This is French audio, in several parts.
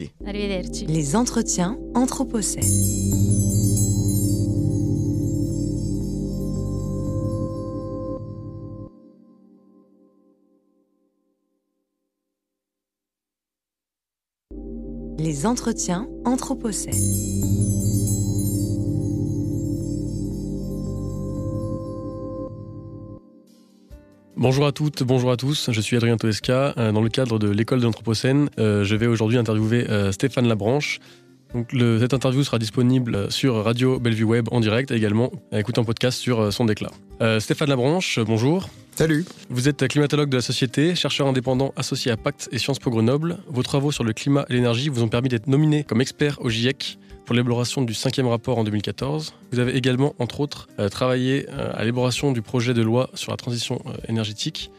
Les entretiens Anthropocène. Les entretiens Anthropocène. Bonjour à toutes, bonjour à tous, je suis Adrien Toesca. Euh, Dans le cadre de l'école de l'Anthropocène, euh, je vais aujourd'hui interviewer euh, Stéphane Labranche. Donc, le- cette interview sera disponible sur Radio Bellevue Web en direct et également à écouter en podcast sur son déclat. Euh, Stéphane Labranche, bonjour. Salut. Vous êtes climatologue de la société, chercheur indépendant associé à Pacte et Sciences Po Grenoble. Vos travaux sur le climat et l'énergie vous ont permis d'être nominé comme expert au GIEC pour l'élaboration du cinquième rapport en 2014. Vous avez également, entre autres, euh, travaillé euh, à l'élaboration du projet de loi sur la transition euh, énergétique.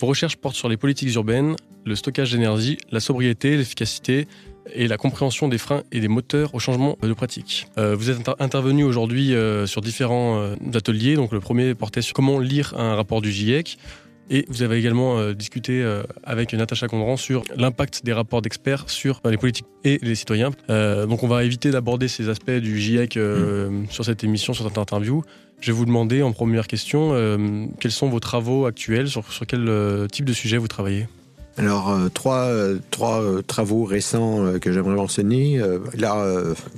Vos recherches portent sur les politiques urbaines, le stockage d'énergie, la sobriété, l'efficacité et la compréhension des freins et des moteurs au changement de pratique. Vous êtes inter- intervenu aujourd'hui sur différents ateliers. Donc le premier portait sur comment lire un rapport du GIEC. Et vous avez également euh, discuté euh, avec Natacha Condran sur l'impact des rapports d'experts sur euh, les politiques et les citoyens. Euh, donc on va éviter d'aborder ces aspects du GIEC euh, sur cette émission, sur cette interview. Je vais vous demander en première question quels sont vos travaux actuels, sur, sur quel type de sujet vous travaillez? Alors, euh, trois, euh, trois euh, travaux récents que j'aimerais mentionner. Là,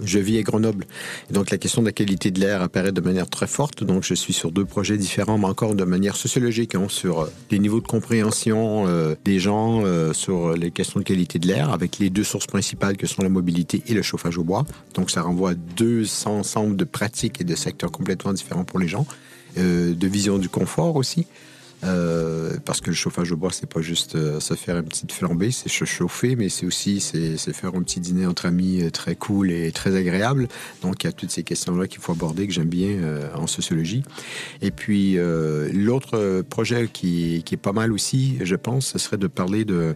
je vis à Grenoble. Et donc, la question de la qualité de l'air apparaît de manière très forte. Donc, je suis sur deux projets différents, mais encore de manière sociologique, hein, sur les niveaux de compréhension des gens sur les questions de qualité de l'air, avec les deux sources principales que sont la mobilité et le chauffage au bois. Donc, ça renvoie à deux ensembles de pratiques et de secteurs complètement différents pour les gens. De vision du confort aussi. Euh, parce que le chauffage au bois, c'est pas juste euh, se faire une petite flambée, c'est se chauffer, mais c'est aussi c'est, faire un petit dîner entre amis euh, très cool et très agréable. Donc il y a toutes ces questions-là qu'il faut aborder que j'aime bien euh, en sociologie. Et puis euh, l'autre projet qui, qui est pas mal aussi, je pense, ce serait de parler de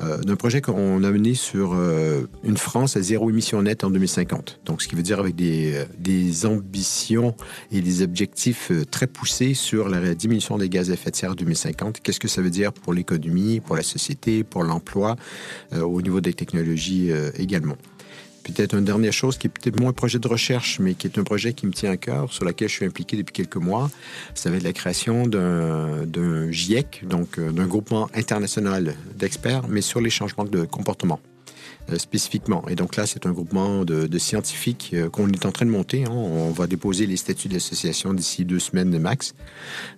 euh, d'un projet qu'on a mené sur euh, une France à zéro émission nette en 2050. Donc, ce qui veut dire avec des, euh, des ambitions et des objectifs très poussés sur la diminution des gaz à effet de serre en 2050. Qu'est-ce que ça veut dire pour l'économie, pour la société, pour l'emploi, au niveau des technologies également? Peut-être une dernière chose qui est peut-être moins un projet de recherche, mais qui est un projet qui me tient à cœur, sur lequel je suis impliqué depuis quelques mois. Ça va être la création d'un GIEC, donc euh, d'un groupement international d'experts, mais sur les changements de comportement. Euh, spécifiquement. Et donc là, c'est un groupement de, scientifiques euh, qu'on est en train de monter. hein. On va déposer les statuts d'association d'ici deux semaines de max.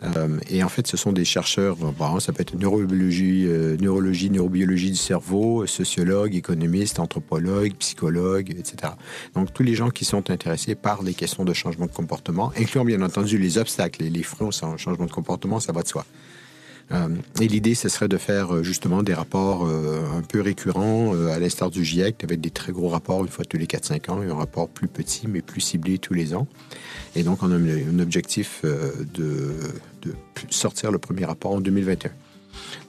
Euh, et en fait, ce sont des chercheurs, bon, ça peut être neurobiologie, neurologie, neurobiologie du cerveau, sociologues, économistes, anthropologues, psychologues, etc. Donc, tous les gens qui sont intéressés par les questions de changement de comportement, incluant bien entendu les obstacles et les freins au changement de comportement, ça va de soi. Euh, et l'idée, ce serait de faire euh, justement des rapports euh, un peu récurrents, à l'instar du GIEC, avec des très gros rapports une fois tous les 4-5 ans, et un rapport plus petit, mais plus ciblé tous les ans. Et donc, on a un, objectif de, sortir le premier rapport en 2021.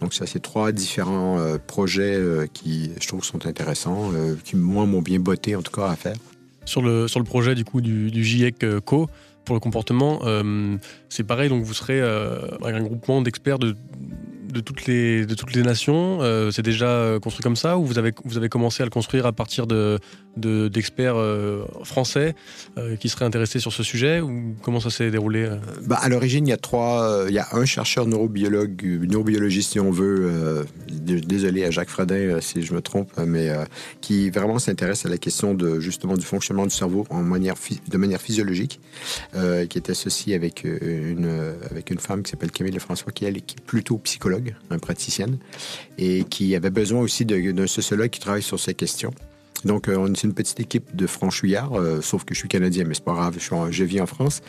Donc, ça, c'est trois différents projets qui, je trouve, sont intéressants, qui, moi, m'ont bien botté, en tout cas, à faire. sur le, sur le projet du coup du, GIEC Co pour le comportement. euh, c'est pareil, donc vous serez euh, un groupement d'experts de, de, toutes les, de toutes les nations. Euh, c'est déjà euh, construit comme ça ou vous avez, vous avez commencé à le construire à partir de, de- d'experts euh, français qui seraient intéressés sur ce sujet ou comment ça s'est déroulé Bah, à l'origine, il y a trois. il y a un chercheur neurobiologue, neurobiologiste, si on veut. désolé à Jacques Fredin si je me trompe, mais qui vraiment s'intéresse à la question de justement du fonctionnement du cerveau en manière de manière physiologique, qui est associé avec une avec une femme qui s'appelle Camille Lefrançois, qui est plutôt psychologue, un praticienne, et qui avait besoin aussi d'un sociologue qui travaille sur ces questions. Donc, euh, on est une petite équipe de franchouillards, euh, sauf que je suis canadien, mais c'est pas grave, je, vis en France.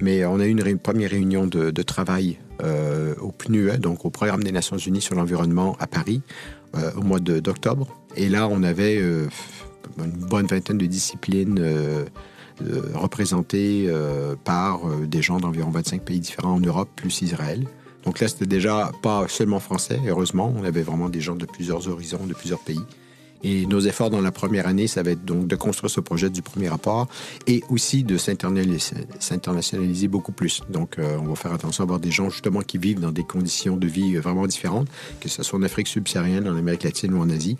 Mais on a eu une première réunion de, travail euh, au PNUE, donc au Programme des Nations Unies sur l'environnement à Paris, au mois d'octobre. Et là, on avait une bonne vingtaine de disciplines représentées par des gens d'environ 25 pays différents en Europe, plus Israël. Donc là, c'était déjà pas seulement français, heureusement. On avait vraiment des gens de plusieurs horizons, de plusieurs pays. Et nos efforts dans la première année, ça va être donc de construire ce projet du premier rapport et aussi de s'internationaliser beaucoup plus. Donc, euh, on va faire attention à avoir des gens justement qui vivent dans des conditions de vie vraiment différentes, que ce soit en Afrique subsaharienne, en Amérique latine ou en Asie,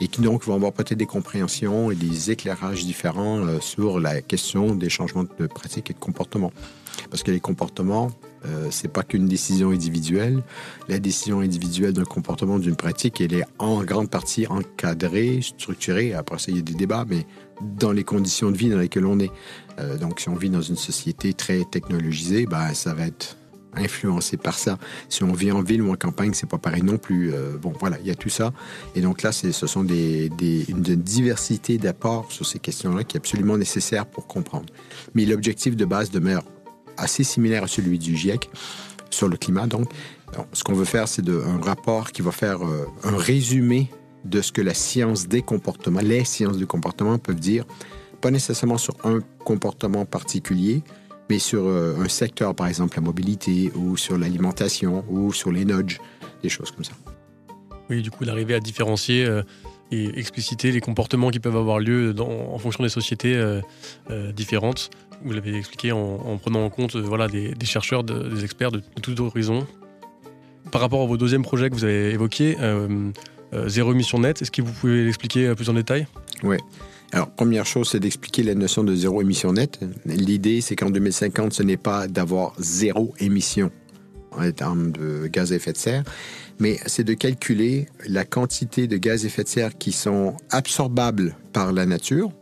et qui donc vont avoir peut-être des compréhensions et des éclairages différents euh, sur la question des changements de pratiques et de comportement. Parce que les comportements, euh, c'est pas qu'une décision individuelle. La décision individuelle d'un comportement, d'une pratique, elle est en grande partie encadrée, structurée. Après il y a des débats, mais dans les conditions de vie dans lesquelles on est. Euh, donc, si on vit dans une société très technologisée, ben, ça va être influencé par ça. Si on vit en ville ou en campagne, c'est pas pareil non plus. Euh, bon, voilà, il y a tout ça. Et donc là, ce sont des, des, une diversité d'apports sur ces questions-là qui est absolument nécessaire pour comprendre. Mais l'objectif de base demeure assez similaire à celui du GIEC sur le climat. Donc, ce qu'on veut faire, c'est un rapport qui va faire euh, un résumé de ce que la science des comportements, les sciences du comportement peuvent dire, pas nécessairement sur un comportement particulier, mais sur euh, un secteur, par exemple la mobilité, ou sur l'alimentation, ou sur les nudges, des choses comme ça. Oui, du coup, d'arriver à différencier euh, et expliciter les comportements qui peuvent avoir lieu en fonction des sociétés différentes vous l'avez expliqué en, prenant en compte voilà, des, chercheurs, des experts de, de tous horizons. Par rapport à vos deuxième projets que vous avez évoqués, euh, euh, zéro émission nette, est-ce que vous pouvez l'expliquer plus en détail? Oui. Alors, première chose, c'est d'expliquer la notion de zéro émission nette. L'idée, c'est qu'en 2050, ce n'est pas d'avoir zéro émission en termes de gaz à effet de serre, mais c'est de calculer la quantité de gaz à effet de serre qui sont absorbables par la nature,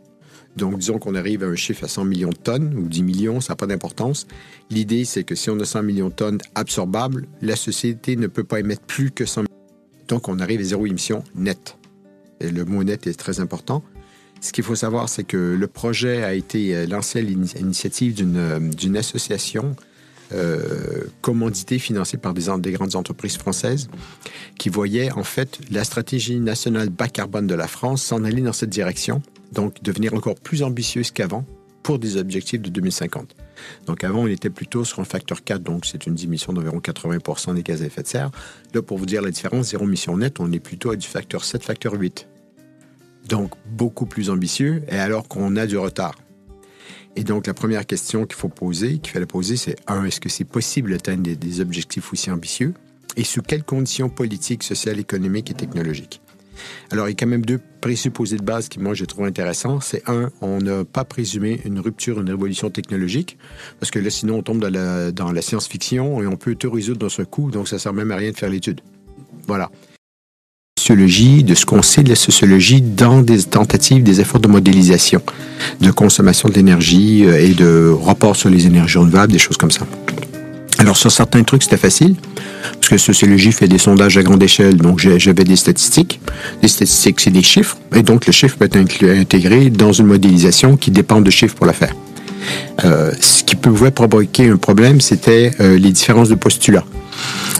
donc, disons qu'on arrive à un chiffre à 100 millions de tonnes ou 10 millions, ça n'a pas d'importance. L'idée, c'est que si on a 100 millions de tonnes absorbables, la société ne peut pas émettre plus que 100 millions. Donc, on arrive à zéro émission nette. Et le mot net est très important. Ce qu'il faut savoir, c'est que le projet a été euh, lancé à l'initiative d'une euh, association euh, commandité par des, des, grandes entreprises françaises qui voyaient en fait la stratégie nationale bas carbone de la France s'en aller dans cette direction donc devenir encore plus ambitieuse qu'avant pour des objectifs de 2050. Donc avant, on était plutôt sur un facteur 4, donc c'est une diminution d'environ 80% des gaz à effet de serre. Là, pour vous dire la différence, zéro mission nette, on est plutôt à du facteur 7, facteur 8. Donc beaucoup plus ambitieux, et alors qu'on a du retard. Et donc la première question qu'il faut poser, qu'il fallait poser, c'est un, est-ce que c'est possible d'atteindre des, des objectifs aussi ambitieux? Et sous quelles conditions politiques, sociales, économiques et technologiques? Alors, il y a quand même deux présupposés de base qui, moi, je trouve intéressants. C'est un, on n'a pas présumé une rupture, une révolution technologique, parce que là, sinon, on tombe dans la, science-fiction et on peut tout résoudre dans ce coup, donc ça ne sert même à rien de faire l'étude. Voilà. De ce qu'on sait de la sociologie dans des tentatives, des efforts de modélisation, de consommation d'énergie euh, et de rapport sur les énergies renouvelables, des choses comme ça. Alors, sur certains trucs, c'était facile, parce que sociologie fait des sondages à grande échelle, donc j'avais des statistiques. Les statistiques, c'est des chiffres, et donc le chiffre peut être intégré dans une modélisation qui dépend de chiffres pour la faire. Euh, ce qui pouvait provoquer un problème, c'était euh, les différences de postulats.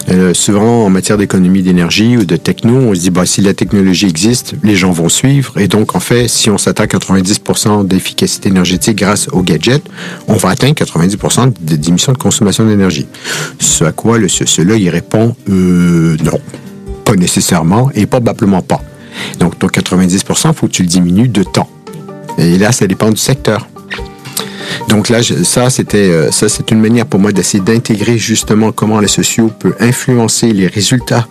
Euh, souvent, en matière d'économie d'énergie ou de techno, on se dit, bah, si la technologie existe, les gens vont suivre. Et donc, en fait, si on s'attaque à 90% d'efficacité énergétique grâce aux gadgets, on va atteindre 90% d'émissions de consommation d'énergie. Ce à quoi le cela, il répond, euh, non, pas nécessairement et probablement pas. Donc, ton 90%, faut que tu le diminues de temps. Et là, ça dépend du secteur. Donc là, ça, c'était, euh, ça, c'est une manière pour moi d'essayer d'intégrer justement comment les sociaux peuvent influencer les résultats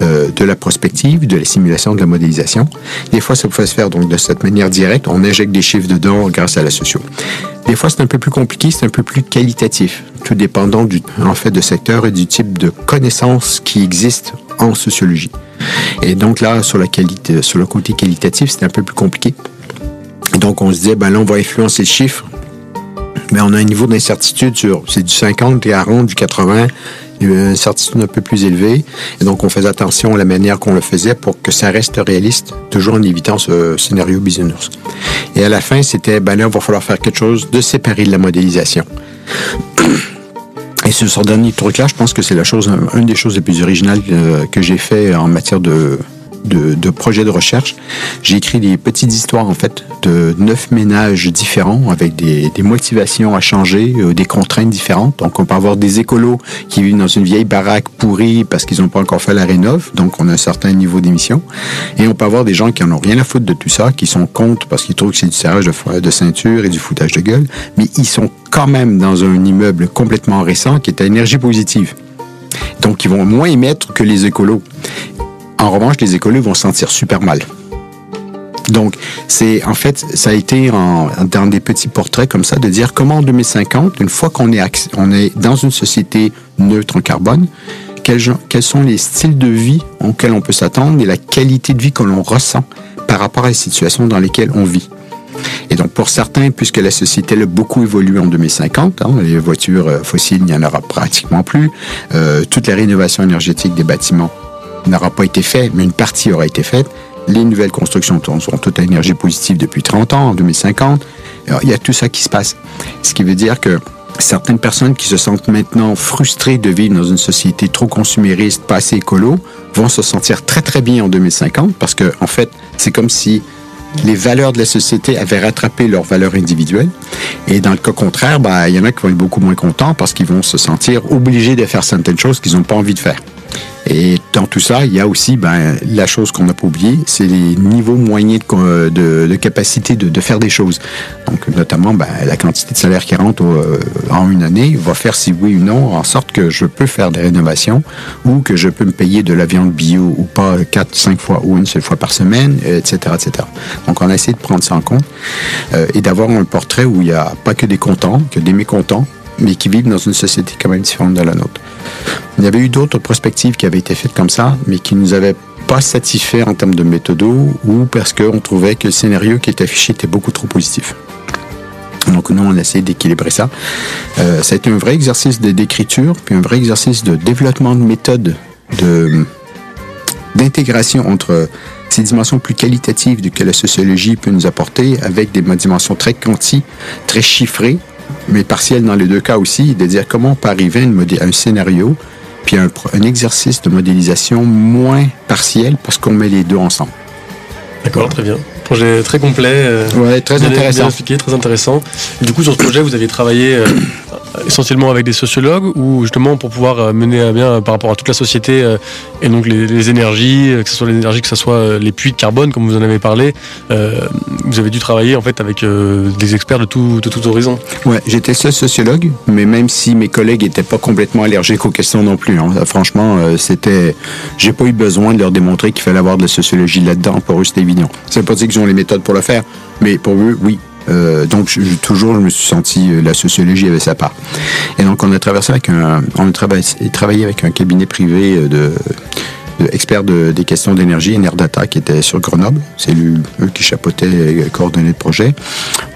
euh, de la prospective, de la simulation, de la modélisation. Des fois, ça peut se faire donc de cette manière directe. On injecte des chiffres dedans grâce à la socio. Des fois, c'est un peu plus compliqué, c'est un peu plus qualitatif, tout dépendant du en fait de secteur et du type de connaissances qui existent en sociologie. Et donc là, sur le côté qualitatif, c'est un peu plus compliqué. Donc on se dit, ben là, on va influencer le chiffre mais on a un niveau d'incertitude sur, c'est du 50, du 40, du 80, une incertitude un peu plus élevée. Et donc, on faisait attention à la manière qu'on le faisait pour que ça reste réaliste, toujours en évitant ce scénario business. Et à la fin, c'était, ben là, il va falloir faire quelque chose de séparé de la modélisation. Et ce dernier truc-là, je pense que c'est la chose, une des choses les plus originales que, j'ai fait en matière de, de, projets de recherche. J'ai écrit des petites histoires, en fait, de neuf ménages différents avec des, des motivations à changer, euh, des contraintes différentes. Donc, on peut avoir des écolos qui vivent dans une vieille baraque pourrie parce qu'ils n'ont pas encore fait la rénov, donc on a un certain niveau d'émission. Et on peut avoir des gens qui en ont rien à foutre de tout ça, qui sont contre parce qu'ils trouvent que c'est du serrage de, de ceinture et du foutage de gueule, mais ils sont quand même dans un immeuble complètement récent qui est à énergie positive. Donc, ils vont moins émettre que les écolos. En revanche, les écolos vont se sentir super mal. Donc, c'est en fait, ça a été dans des petits portraits comme ça de dire comment en 2050, une fois qu'on est, on est dans une société neutre en carbone, quels, sont les styles de vie auxquels on peut s'attendre et la qualité de vie que l'on ressent par rapport à les situations dans lesquelles on vit. Et donc, pour certains, puisque la société a beaucoup évolué en 2050, hein, les voitures euh, fossiles, il n'y en aura pratiquement plus, euh, toute la rénovation énergétique des bâtiments n'aura pas été faite, mais une partie aura été faite. Les nouvelles constructions sont toutes à énergie positive depuis 30 ans, en 2050. Alors, il y a tout ça qui se passe. Ce qui veut dire que certaines personnes qui se sentent maintenant frustrées de vivre dans une société trop consumériste, pas assez écolo, vont se sentir très très bien en 2050 parce que en fait, c'est comme si les valeurs de la société avaient rattrapé leurs valeurs individuelles. Et dans le cas contraire, ben, il y en a qui vont être beaucoup moins contents parce qu'ils vont se sentir obligés de faire certaines choses qu'ils n'ont pas envie de faire. Et dans tout ça, il y a aussi ben, la chose qu'on n'a pas oubliée, c'est les niveaux moyens de, capacité de, faire des choses. Donc, notamment, ben, la quantité de salaire qui rentre euh, en une année va faire, si oui ou non, en sorte que je peux faire des rénovations ou que je peux me payer de la viande bio ou pas quatre, cinq fois ou une seule fois par semaine, etc., etc. Donc, on a essayé de prendre ça en compte euh, et d'avoir un portrait où il n'y a pas que des contents, que des mécontents, mais qui vivent dans une société quand même différente de la nôtre. Il y avait eu d'autres prospectives qui avaient été faites comme ça, mais qui nous avaient pas satisfait en termes de méthode ou parce qu'on trouvait que le scénario qui était affiché était beaucoup trop positif. Donc nous, on a essayé d'équilibrer ça. Euh, ça a été un vrai exercice d'écriture, puis un vrai exercice de développement de méthode, de d'intégration entre ces dimensions plus qualitatives que la sociologie peut nous apporter, avec des dimensions très quanti, très chiffrées, mais partielles dans les deux cas aussi, de dire comment on peut arriver à, un scénario, puis un, un exercice de modélisation moins partiel parce qu'on met les deux ensemble. D'accord, très bien. Projet très complet. Euh, ouais, très bien, intéressant. Bien expliqué, très intéressant. Et du coup, sur ce projet, vous avez travaillé euh, essentiellement avec des sociologues ou justement pour pouvoir euh, mener à bien par rapport à toute la société euh, et donc les, les, énergies, que ce soit l'énergie, que ce soit les puits de carbone, comme vous en avez parlé. Euh, vous avez dû travailler en fait avec des experts de tout, de horizon. Ouais, j'étais seul sociologue, mais même si mes collègues n'étaient pas complètement allergiques aux questions non plus. Hein, franchement, c'était, j'ai pas eu besoin de leur démontrer qu'il fallait avoir de la sociologie là-dedans. Pour eux, c'était évident. C'est pas dire qu'ils ont les méthodes pour le faire, mais pour eux, oui. Euh, donc toujours, je me suis senti la sociologie avait sa part. Et donc on a traversé avec un, on a travaillé, travaillé avec un cabinet privé de expert de, des questions d'énergie, Enerdata, qui était sur Grenoble. C'est eux qui chapeautaient et coordonnaient le projet.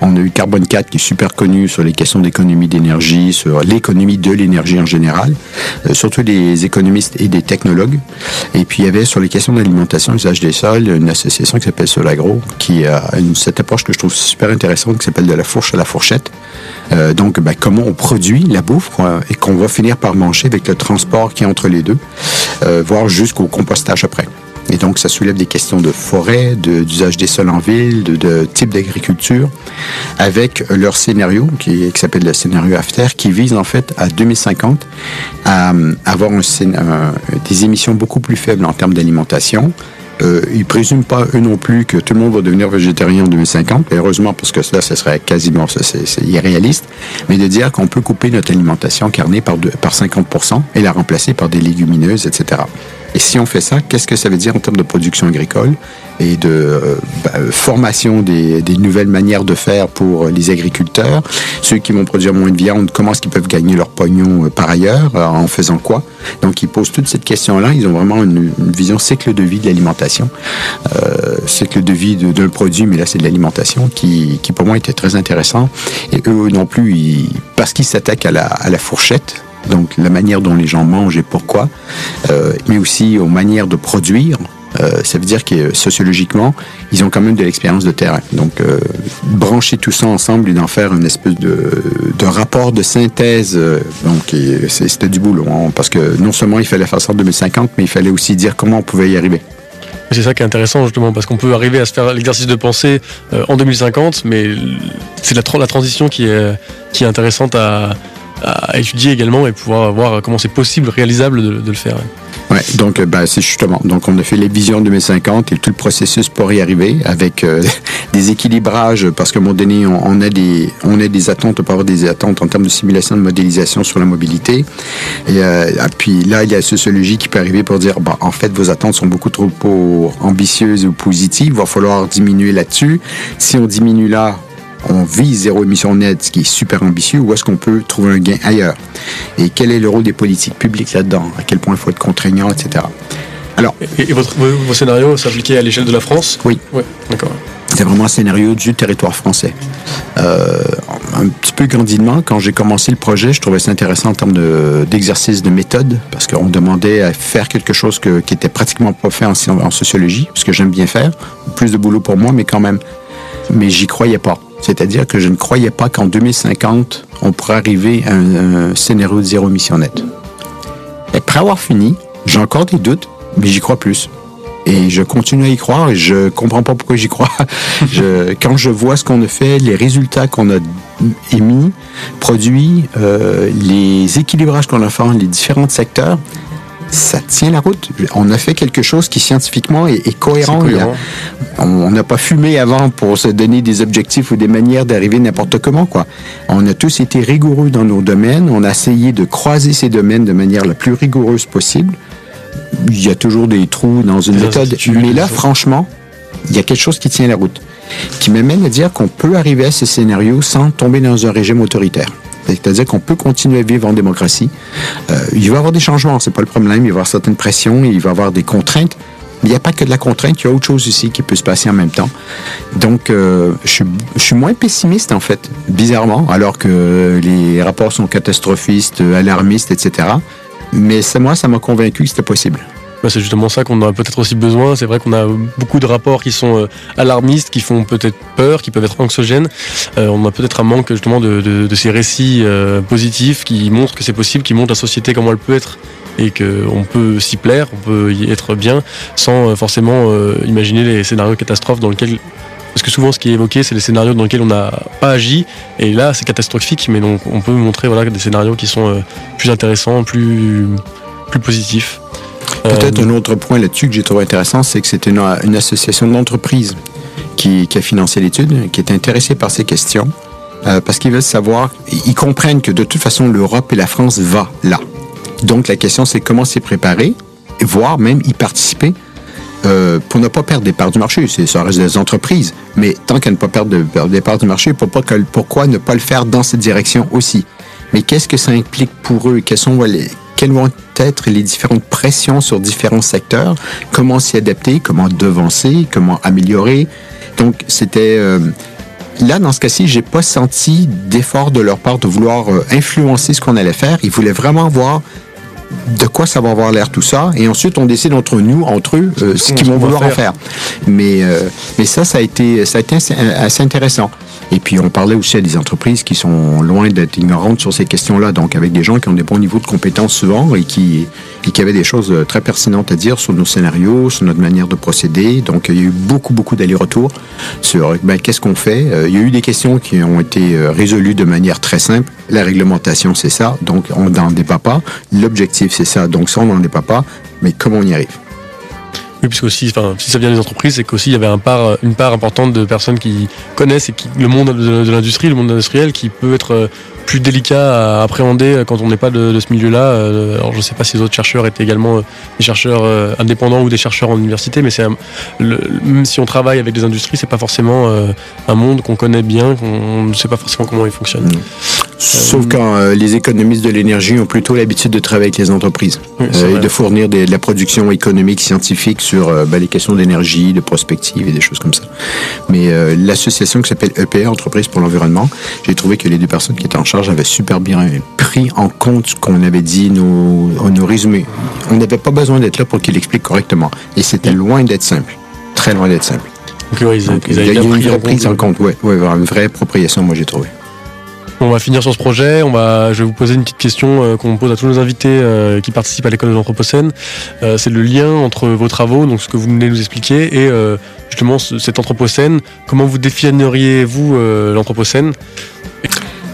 On a eu Carbone 4, qui est super connu sur les questions d'économie d'énergie, sur l'économie de l'énergie en général, euh, surtout des économistes et des technologues. Et puis, il y avait sur les questions d'alimentation, usage des sols, une association qui s'appelle Solagro, qui a cette approche que je trouve super intéressante, qui s'appelle de la fourche à la fourchette. Euh, donc, ben, comment on produit la bouffe et qu'on va finir par manger avec le transport qui est entre les deux, euh, voire jusqu'au compostage après. Et donc, ça soulève des questions de forêt, d'usage des sols en ville, de, type d'agriculture, avec leur scénario, qui, s'appelle le scénario AFTER, qui vise en fait à 2050 à avoir des émissions beaucoup plus faibles en termes d'alimentation, euh, ils présument pas, eux non plus, que tout le monde va devenir végétarien en 2050. Et heureusement, parce que cela, ce serait quasiment, irréaliste. Mais de dire qu'on peut couper notre alimentation carnée par 50% et la remplacer par des légumineuses, etc. Et si on fait ça, qu'est-ce que ça veut dire en termes de production agricole et de euh, bah, formation des, nouvelles manières de faire pour les agriculteurs Ceux qui vont produire moins de viande, comment est-ce qu'ils peuvent gagner leur pognon euh, par ailleurs En faisant quoi? Donc ils posent toute cette question-là. Ils ont vraiment une, une, vision cycle de vie de l'alimentation, euh, cycle de vie d'un produit, mais là c'est de l'alimentation qui, pour moi était très intéressant. Et eux non plus, parce qu'ils s'attaquent à la fourchette, donc la manière dont les gens mangent et pourquoi, euh, mais aussi aux manières de produire. Euh, ça veut dire que sociologiquement, ils ont quand même de l'expérience de terrain. Donc, euh, brancher tout ça ensemble et d'en faire une espèce de, rapport de synthèse, donc c'était du boulot. Hein, parce que non seulement il fallait faire ça en 2050, mais il fallait aussi dire comment on pouvait y arriver. C'est ça qui est intéressant justement parce qu'on peut arriver à se faire l'exercice de pensée en 2050, mais c'est la, transition qui est intéressante à, à, étudier également et pouvoir voir comment c'est possible, réalisable de, le faire. Ouais, donc ben, c'est justement, donc on a fait les visions 2050 et tout le processus pour y arriver avec euh, des équilibrages parce que mon donné, on, a des, on a des attentes, on peut avoir des attentes en termes de simulation de modélisation sur la mobilité. Et, euh, puis là, il y a la sociologie qui peut arriver pour dire, bah, en fait, vos attentes sont beaucoup trop ambitieuses ou positives, il va falloir diminuer là-dessus. Si on diminue là, on vise zéro émission nette, ce qui est super ambitieux, ou est-ce qu'on peut trouver un gain ailleurs? Et quel est le rôle des politiques publiques là-dedans? À quel point il faut être contraignant, etc. Alors, et, votre, vos, scénarios s'appliquaient à l'échelle de la France? Oui. Ouais, d'accord. C'est vraiment un scénario du territoire français. Euh, un petit peu grandidement, quand j'ai commencé le projet, je trouvais ça intéressant en termes d'exercice de, méthode, parce qu'on demandait à faire quelque chose que, qui était pratiquement pas fait en, en sociologie, parce que j'aime bien faire. Plus de boulot pour moi, mais quand même. Mais j'y croyais pas. C'est-à-dire que je ne croyais pas qu'en 2050, on pourrait arriver à un, scénario de zéro émission nette. Après avoir fini, j'ai encore des doutes, mais j'y crois plus. Et je continue à y croire et je comprends pas pourquoi j'y crois. quand je vois ce qu'on a fait, les résultats qu'on a émis, produits, euh, les équilibrages qu'on a fait dans les différents secteurs, ça tient la route. On a fait quelque chose qui scientifiquement est, cohérent. on n'a pas fumé avant pour se donner des objectifs ou des manières d'arriver n'importe comment. Quoi. On a tous été rigoureux dans nos domaines. On a essayé de croiser ces domaines de manière la plus rigoureuse possible. Il y a toujours des trous dans une méthode. Mais là, franchement, il y a quelque chose qui tient la route. Qui m'amène à dire qu'on peut arriver à ce scénario sans tomber dans un régime autoritaire. C'est-à-dire qu'on peut continuer à vivre en démocratie. Euh, il va y avoir des changements, c'est pas le problème. Il va y avoir certaines pressions, il va y avoir des contraintes. Mais il n'y a pas que de la contrainte, il y a autre chose aussi qui peut se passer en même temps. Donc, euh, je, suis moins pessimiste, en fait, bizarrement, alors que les rapports sont catastrophistes, alarmistes, etc. Mais moi, ça m'a convaincu que c'était possible. Bah, c'est justement ça qu'on a peut-être aussi besoin. C'est vrai qu'on a beaucoup de rapports qui sont euh, alarmistes, qui font peut-être peur, qui peuvent être anxiogènes. Euh, on a peut-être un manque justement de, ces récits euh, positifs qui montrent que c'est possible, qui montrent la société comment elle peut être et qu'on peut s'y plaire, on peut y être bien sans forcément imaginer les scénarios catastrophes dans lesquels parce que souvent, ce qui est évoqué, c'est les scénarios dans lesquels on n'a pas agi. Et là, c'est catastrophique, mais donc on peut montrer des scénarios qui sont plus intéressants, plus positifs. Peut-être euh, un autre point là-dessus que j'ai trouvé intéressant, c'est que c'était une, association d'entreprises qui, a financé l'étude, qui est intéressée par ces questions, euh, parce qu'ils veulent savoir, ils comprennent que de toute façon, l'Europe et la France va là. Donc la question, c'est comment s'y préparer, voire même y participer. Euh, pour ne pas perdre des parts du marché, c'est ça reste des entreprises, mais tant qu'elles ne pas perdre des parts du marché, pourquoi, ne pas le faire dans cette direction aussi? Mais qu'est-ce que ça implique pour eux? Quels sont les, quelles vont être les différentes pressions sur différents secteurs, comment s'y adapter, comment devancer, comment améliorer. Donc, c'était... Euh, là, dans ce cas-ci, j'ai pas senti d'effort de leur part de vouloir euh, influencer ce qu'on allait faire. Ils voulaient vraiment voir de quoi ça va avoir l'air tout ça, et ensuite on décide entre nous, entre eux, euh, ce qu'ils vont vouloir en faire. Mais, mais ça, ça a été, ça a été assez intéressant. Et puis, on parlait aussi à des entreprises qui sont loin d'être ignorantes sur ces questions-là, donc avec des gens qui ont des bons niveaux de compétences souvent et qui, et qui avaient des choses euh, très pertinentes à dire sur nos scénarios, sur notre manière de procéder. Donc, il y a eu beaucoup, beaucoup d'allers-retours sur ben, qu'est-ce qu'on fait? Euh, il y a eu des questions qui ont été euh, résolues de manière très simple. La réglementation, c'est ça, donc on n'en débat pas. L'objectif, c'est ça, donc ça, on n'en débat pas. Mais comment on y arrive? Oui, puisque aussi, si ça vient des entreprises, c'est qu'aussi il y avait une part importante de personnes qui connaissent le monde de, l'industrie, le monde industriel, qui peut être euh, plus délicat à appréhender quand on n'est pas de, ce milieu-là. Euh, alors je ne sais pas si les autres chercheurs étaient également euh, des chercheurs indépendants ou des chercheurs en université, mais c'est même si on travaille avec des industries, c'est pas forcément un monde qu'on connaît bien, qu'on ne sait pas forcément comment il fonctionne. Sauf quand les économistes de l'énergie ont plutôt l'habitude de travailler avec les entreprises et de fournir de la production économique, scientifique sur euh, ben, les questions d'énergie, de prospective et des choses comme ça. Mais euh, l'association qui s'appelle EPR, Entreprise pour l'environnement, j'ai trouvé que les deux personnes qui étaient en charge avaient super bien pris en compte ce qu'on avait dit, nos, nos résumés. On n'avait pas besoin d'être là pour qu'il explique correctement. Et c'était loin d'être simple. Très loin d'être simple. Donc, ils, il y a une vraie prise en compte, ouais, ouais, une vraie appropriation, moi j'ai trouvé. On va finir sur ce projet. Je vais vous poser une petite question euh, qu'on pose à tous nos invités euh, qui participent à l'école de l'Anthropocène. Euh, c'est le lien entre vos travaux, donc ce que vous venez nous expliquer, et justement ce- cet Anthropocène. Comment vous définiriez-vous l'Anthropocène?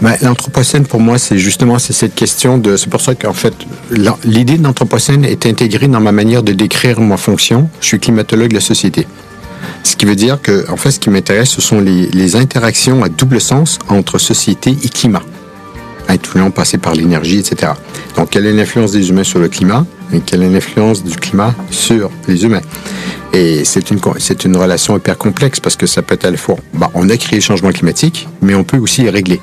Ben, L'anthropocène, pour moi, c'est justement cette question de. C'est pour ça qu'en fait, l'idée de l'anthropocène est intégrée dans ma manière de décrire ma fonction. Je suis climatologue de la société. Ce qui veut dire que, en fait, ce qui m'intéresse, ce sont les, interactions à double sens entre société et climat. Incluant passer par l'énergie, etc. Donc, quelle est l'influence des humains sur le climat et quelle est l'influence du climat sur les humains? Et c'est une, relation hyper complexe parce que ça peut être à la fois, ben, on a créé le changement climatique, mais on peut aussi le régler.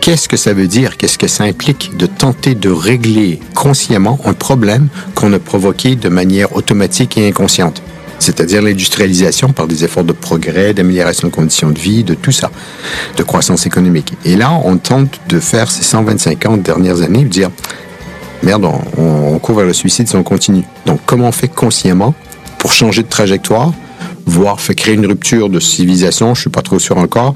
Qu'est-ce que ça veut dire? Qu'est-ce que ça implique de tenter de régler consciemment un problème qu'on a provoqué de manière automatique et inconsciente? C'est-à-dire l'industrialisation par des efforts de progrès, d'amélioration de conditions de vie, de tout ça, de croissance économique. Et là, on tente de faire ces 125 ans de dernières années, de dire, merde, on, court vers le suicide si on continue. Donc, comment on fait consciemment pour changer de trajectoire, voire faire créer une rupture de civilisation, je suis pas trop sûr encore,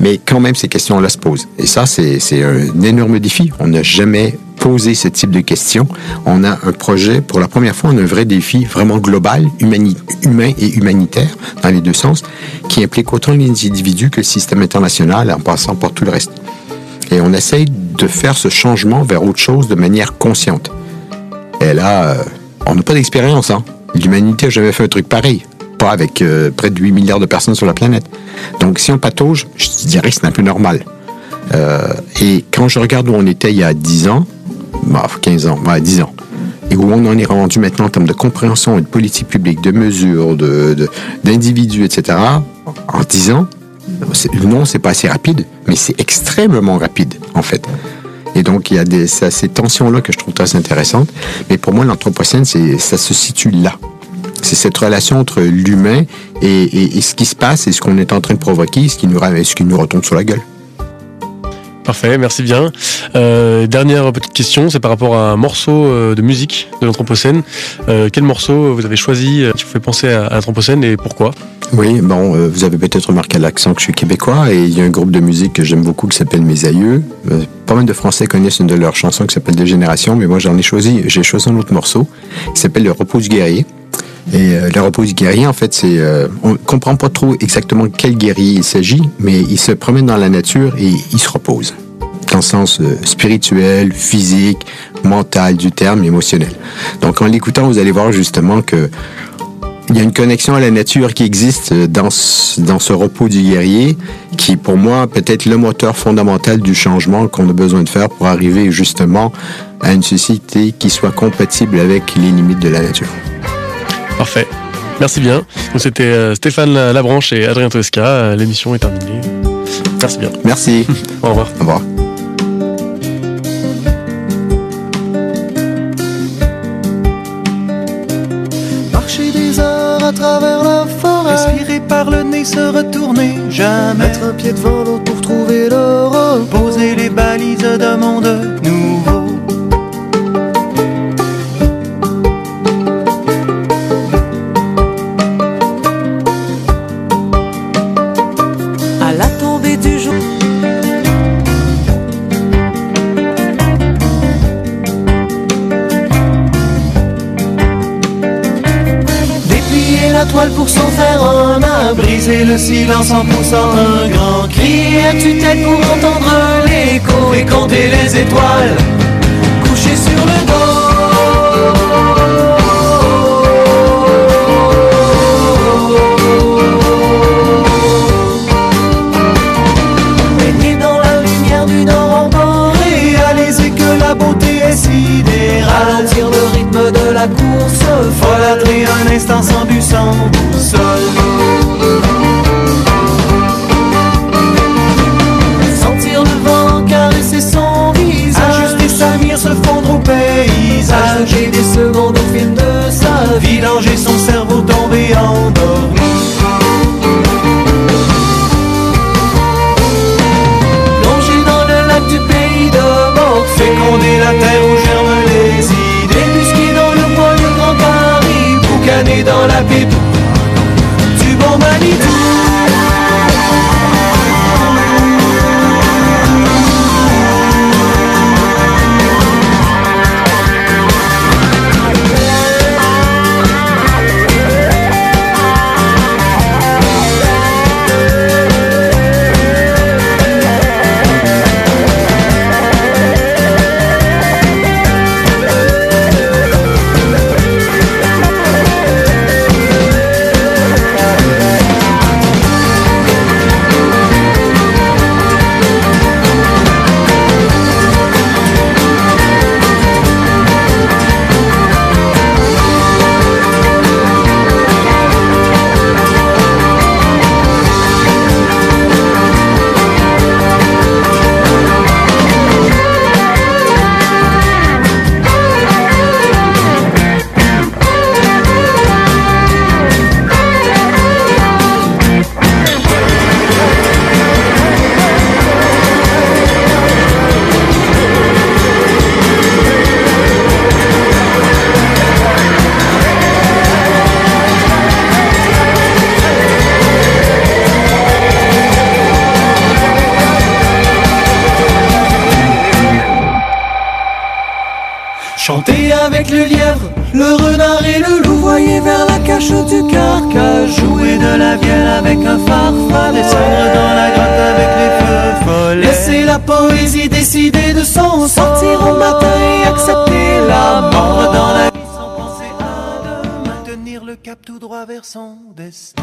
mais quand même ces questions-là se posent. Et ça, c'est un énorme défi. On n'a jamais posé ce type de questions. On a un projet, pour la première fois, on a un vrai défi vraiment global, humain et humanitaire, dans les deux sens, qui implique autant les individus que le système international, en passant par tout le reste. Et on essaye de faire ce changement vers autre chose de manière consciente. Et là, euh, on n'a pas d'expérience. Hein. L'humanité n'a jamais fait un truc pareil. Pas avec euh, près de 8 milliards de personnes sur la planète. Donc, si on patauge, je dirais que c'est un peu normal. Euh, et quand je regarde où on était il y a 10 ans, bah, 15 ans, ouais, 10 ans, et où on en est rendu maintenant en termes de compréhension et de politique publique, de mesures, de, de- d'individus, etc., en 10 ans, non, c'est pas assez rapide, mais c'est extrêmement rapide, en fait. Et donc, il y a ces tensions-là que je trouve très intéressantes. Mais pour moi, l'anthropocène, ça se situe là. C'est cette relation entre l'humain et, ce qui se passe et ce qu'on est en train de provoquer, ce qui nous, ce qui nous retombe sur la gueule. Parfait, merci bien. Euh, dernière petite question, c'est par rapport à un morceau euh, de musique de l'Anthropocène. Euh, quel morceau vous avez choisi qui vous fait penser à, l'Anthropocène et pourquoi? Oui, bon, vous avez peut-être remarqué à l'accent que je suis québécois et il y a un groupe de musique que j'aime beaucoup qui s'appelle Mes Aïeux. Pas mal de Français connaissent une de leurs chansons qui s'appelle Des Générations, mais moi j'en ai choisi, j'ai choisi un autre morceau qui s'appelle Le Repos guerrier. Et euh, le repos du guerrier, en fait, c'est, euh, on comprend pas trop exactement quel guerrier il s'agit, mais il se promène dans la nature et il se repose. Dans le sens euh, spirituel, physique, mental du terme, émotionnel. Donc en l'écoutant, vous allez voir justement que il y a une connexion à la nature qui existe dans ce, dans ce repos du guerrier, qui pour moi peut-être le moteur fondamental du changement qu'on a besoin de faire pour arriver justement à une société qui soit compatible avec les limites de la nature. Parfait. Merci bien. Donc c'était euh, Stéphane Labranche et Adrien Tosca. Euh, L'émission est terminée. Merci bien. Merci. Au revoir. Au revoir. Marcher des heures à travers la forêt. Respirer par le nez, se retourner. Jamais mettre un pied devant l'autre pour trouver l'euro. Poser les balises d'un monde. Briser le silence en poussant un grand cri. À tue-tête pour entendre l'écho et compter les étoiles? Couché sur le dos. Baigner dans la lumière d'une aurore Réaliser que la beauté est. Ralentir le rythme de la course. Folâtrer un instant sans but, sans boussole. Des secondes au fil de sa vie. Vidanger son cerveau tombé endormi avec un farfalle, descendre dans la grotte avec les feux follets. Laisser la poésie décider de son sortir au matin et accepter la mort dans la vie sans penser à. Maintenir le cap tout droit vers son destin.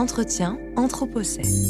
Entretiens Anthropocènes.